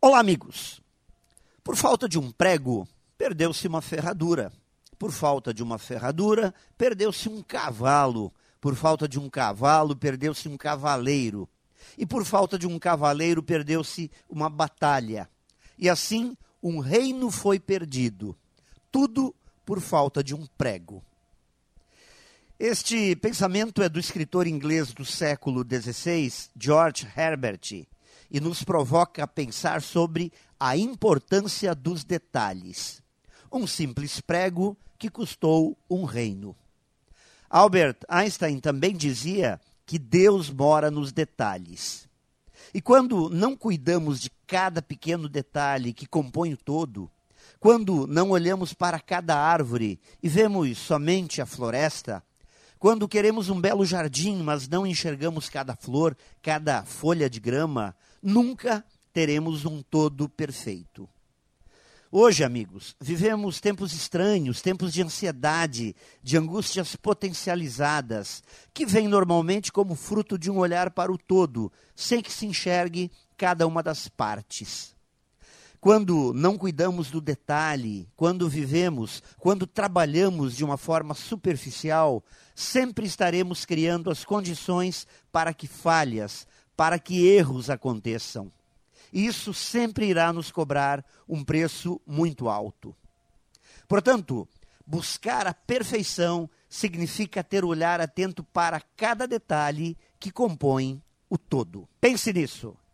Olá, amigos. Por falta de um prego, perdeu-se uma ferradura. Por falta de uma ferradura, perdeu-se um cavalo. Por falta de um cavalo, perdeu-se um cavaleiro. E por falta de um cavaleiro, perdeu-se uma batalha. E assim, um reino foi perdido. Tudo por falta de um prego. Este pensamento é do escritor inglês do século XVI, George Herbert, e nos provoca a pensar sobre a importância dos detalhes. Um simples prego que custou um reino. Albert Einstein também dizia que Deus mora nos detalhes. E quando não cuidamos de cada pequeno detalhe que compõe o todo, quando não olhamos para cada árvore e vemos somente a floresta, quando queremos um belo jardim, mas não enxergamos cada flor, cada folha de grama, nunca teremos um todo perfeito. Hoje, amigos, vivemos tempos estranhos, tempos de ansiedade, de angústias potencializadas, que vêm normalmente como fruto de um olhar para o todo, sem que se enxergue cada uma das partes. Quando não cuidamos do detalhe, quando vivemos, quando trabalhamos de uma forma superficial, sempre estaremos criando as condições para que falhas, para que erros aconteçam. Isso sempre irá nos cobrar um preço muito alto. Portanto, buscar a perfeição significa ter o olhar atento para cada detalhe que compõe o todo. Pense nisso